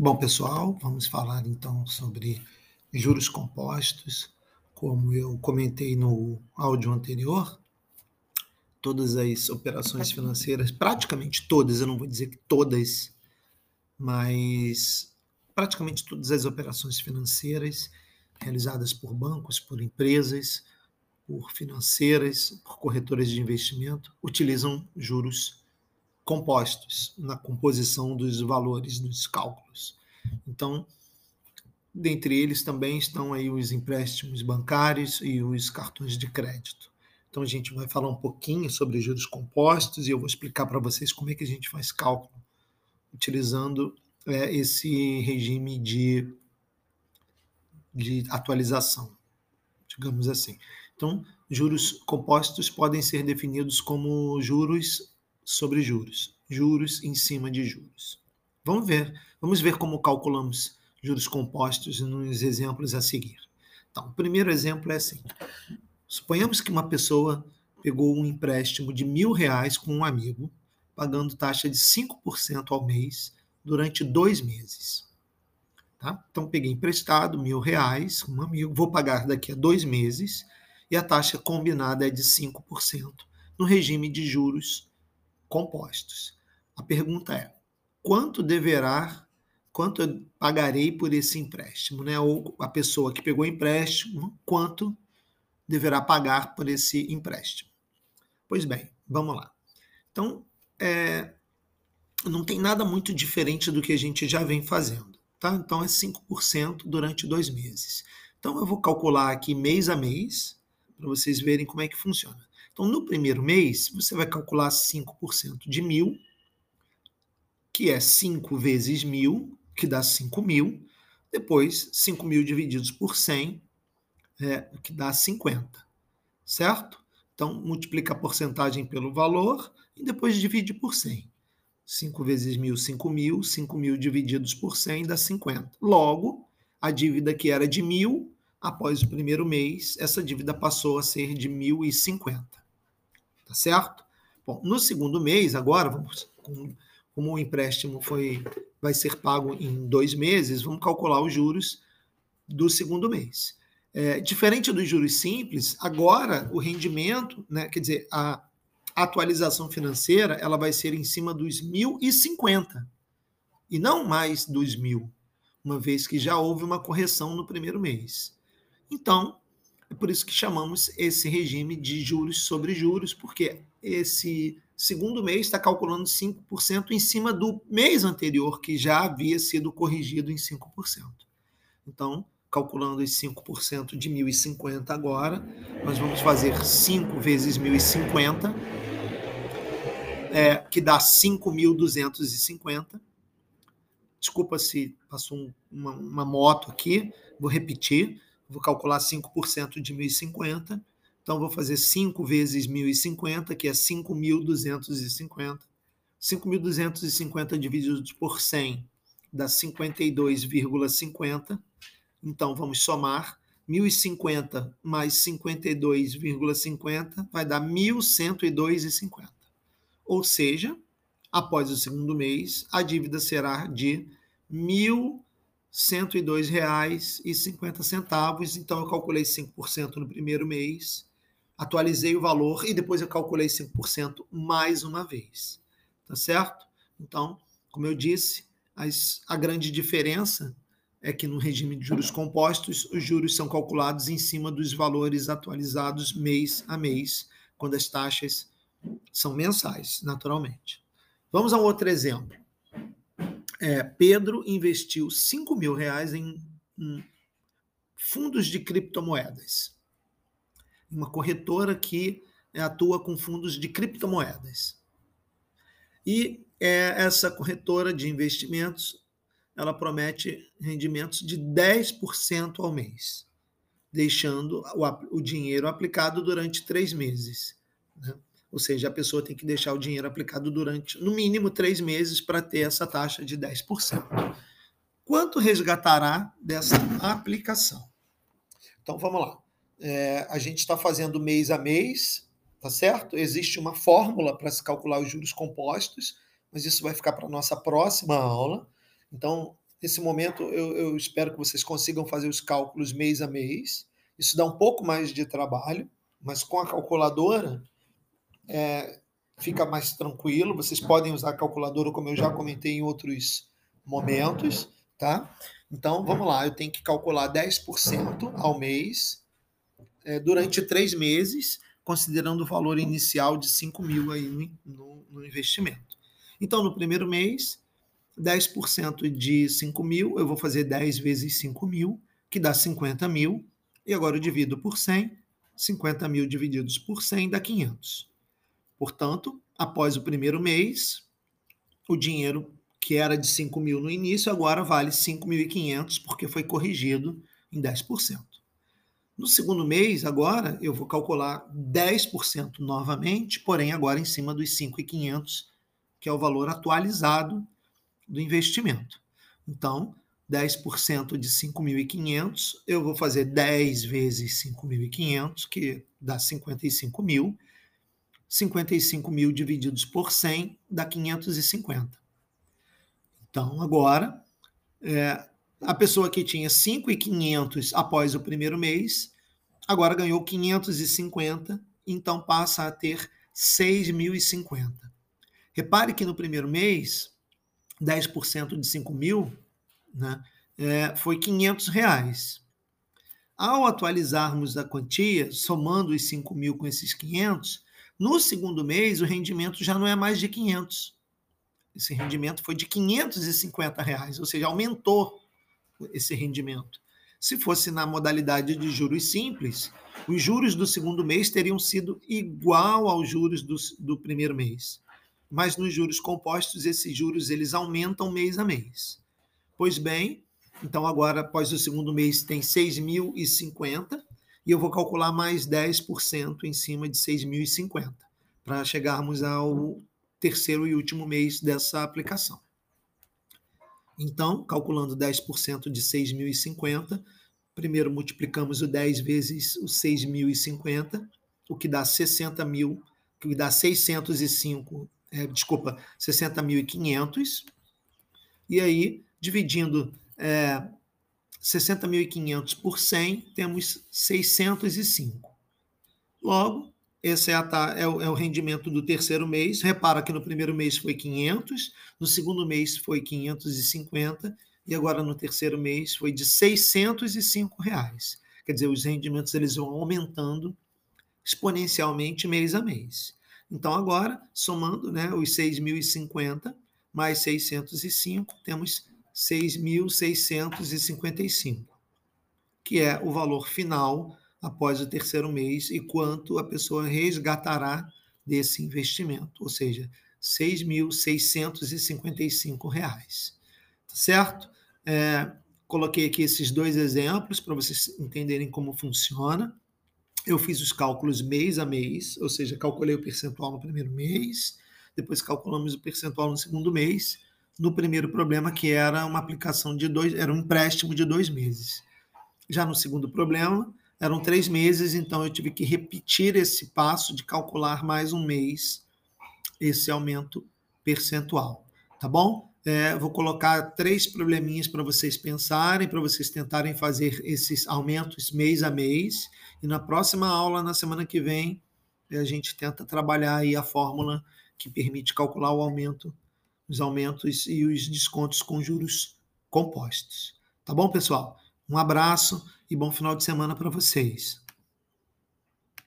Bom, pessoal, vamos falar então sobre juros compostos. Como eu comentei no áudio anterior, todas as operações financeiras, praticamente todas, eu não vou dizer que todas, mas praticamente todas as operações financeiras realizadas por bancos, por empresas, por financeiras, por corretoras de investimento, utilizam juros compostos na composição dos valores dos cálculos. Então, dentre eles também estão aí os empréstimos bancários e os cartões de crédito. Então a gente vai falar um pouquinho sobre juros compostos e eu vou explicar para vocês como é que a gente faz cálculo utilizando é, esse regime de, de atualização, digamos assim. Então, juros compostos podem ser definidos como juros sobre juros, juros em cima de juros. Vamos ver, vamos ver como calculamos juros compostos nos exemplos a seguir. Então, o primeiro exemplo é assim: suponhamos que uma pessoa pegou um empréstimo de mil reais com um amigo, pagando taxa de 5% ao mês durante dois meses. Tá? Então, peguei emprestado mil reais um amigo, vou pagar daqui a dois meses e a taxa combinada é de 5% no regime de juros compostos. A pergunta é: quanto deverá, quanto eu pagarei por esse empréstimo, né? Ou a pessoa que pegou o empréstimo, quanto deverá pagar por esse empréstimo? Pois bem, vamos lá. Então, é, não tem nada muito diferente do que a gente já vem fazendo, tá? Então é 5% durante dois meses. Então eu vou calcular aqui mês a mês para vocês verem como é que funciona. Então, no primeiro mês, você vai calcular 5% de mil, que é 5 vezes mil, que dá 5 mil. Depois, 5 mil divididos por 100, é, que dá 50. Certo? Então, multiplica a porcentagem pelo valor e depois divide por 100. 5 vezes mil, 5 mil. 5 mil divididos por 100 dá 50. Logo, a dívida que era de mil, após o primeiro mês, essa dívida passou a ser de 1.050 tá certo? Bom, no segundo mês, agora, vamos, como o empréstimo foi, vai ser pago em dois meses, vamos calcular os juros do segundo mês. É, diferente dos juros simples, agora o rendimento, né, quer dizer, a atualização financeira, ela vai ser em cima dos 1.050 e não mais dos mil, uma vez que já houve uma correção no primeiro mês. Então, por isso que chamamos esse regime de juros sobre juros, porque esse segundo mês está calculando 5% em cima do mês anterior, que já havia sido corrigido em 5%. Então, calculando os 5% de 1.050 agora, nós vamos fazer 5 vezes 1.050, é, que dá 5.250. Desculpa se passou um, uma, uma moto aqui, vou repetir vou calcular 5% de 1.050, então vou fazer 5 vezes 1.050, que é 5.250. 5.250 divididos por 100 dá 52,50. Então vamos somar 1.050 mais 52,50 vai dar 1.102,50. Ou seja, após o segundo mês, a dívida será de 1.000 R$ 102,50. Então, eu calculei 5% no primeiro mês, atualizei o valor e depois eu calculei 5% mais uma vez. Tá certo? Então, como eu disse, as, a grande diferença é que no regime de juros compostos, os juros são calculados em cima dos valores atualizados mês a mês, quando as taxas são mensais, naturalmente. Vamos a um outro exemplo é, Pedro investiu 5 mil reais em, em fundos de criptomoedas. Uma corretora que atua com fundos de criptomoedas. E é, essa corretora de investimentos ela promete rendimentos de 10% ao mês, deixando o, o dinheiro aplicado durante três meses. Né? Ou seja, a pessoa tem que deixar o dinheiro aplicado durante, no mínimo, três meses para ter essa taxa de 10%. Quanto resgatará dessa aplicação? Então, vamos lá. É, a gente está fazendo mês a mês, tá certo? Existe uma fórmula para se calcular os juros compostos, mas isso vai ficar para a nossa próxima aula. Então, Nesse momento, eu, eu espero que vocês consigam fazer os cálculos mês a mês. Isso dá um pouco mais de trabalho, mas com a calculadora é, fica mais tranquilo. Vocês podem usar a calculadora, como eu já comentei em outros momentos, tá? Então, vamos lá, eu tenho que calcular 10% ao mês é, durante três meses, considerando o valor inicial de 5 mil aí no, no, no investimento. Então, no primeiro mês, 10% de 5 mil, eu vou fazer 10 vezes 5 mil, que dá 50 mil, e agora eu divido por 100, 50 mil divididos por 100 dá 500. Portanto, após o primeiro mês, o dinheiro que era de 5 mil no início, agora vale 5.500, porque foi corrigido em 10%. No segundo mês, agora, eu vou calcular 10% novamente, porém agora em cima dos 5.500, que é o valor atualizado do investimento. Então, 10% de 5.500, eu vou fazer 10 vezes 5.500, que dá 55 mil. 55 mil divididos por 100 dá 550. Então, agora, é, a pessoa que tinha 5.500 após o primeiro mês, agora ganhou 550, então passa a ter 6.050. Repare que no primeiro mês, 10% de 5 mil né, é, foi 500 reais. Ao atualizarmos a quantia, somando os 5 mil com esses 500, no segundo mês o rendimento já não é mais de 500. Esse rendimento foi de 550 reais, ou seja, aumentou esse rendimento. Se fosse na modalidade de juros simples, os juros do segundo mês teriam sido igual aos juros do, do primeiro mês mas nos juros compostos esses juros eles aumentam mês a mês. Pois bem, então agora após o segundo mês tem 6.050 e eu vou calcular mais 10% em cima de 6.050 para chegarmos ao terceiro e último mês dessa aplicação. Então, calculando 10% de 6.050, primeiro multiplicamos o 10 vezes o 6.050, o que dá 60 mil, que dá 605 é, desculpa, 60.500, e aí, dividindo é, 60.500 por 100, temos 605. Logo, esse é, a, é, o, é, o, rendimento do terceiro mês. Repara que no primeiro mês foi 500, no segundo mês foi 550 e agora no terceiro mês foi de 605 reais. Quer dizer, os rendimentos eles vão aumentando exponencialmente mês a mês. Então, agora, somando né, os 6.050 mais 605, temos 6.655, que é o valor final após o terceiro mês e quanto a pessoa resgatará desse investimento, ou seja, R$ 6.655. Tá certo? É, coloquei aqui esses dois exemplos para vocês entenderem como funciona eu fiz os cálculos mês a mês, ou seja, calculei o percentual no primeiro mês, depois calculamos o percentual no segundo mês, no primeiro problema, que era uma aplicação de dois, era um empréstimo de dois meses. Já no segundo problema, eram três meses, então eu tive que repetir esse passo de calcular mais um mês esse aumento percentual. Tá bom? É, vou colocar três probleminhas para vocês pensarem, para vocês tentarem fazer esses aumentos mês a mês. E na próxima aula, na semana que vem, a gente tenta trabalhar aí a fórmula que permite calcular o aumento, os aumentos e os descontos com juros compostos. Tá bom, pessoal? Um abraço e bom final de semana para vocês.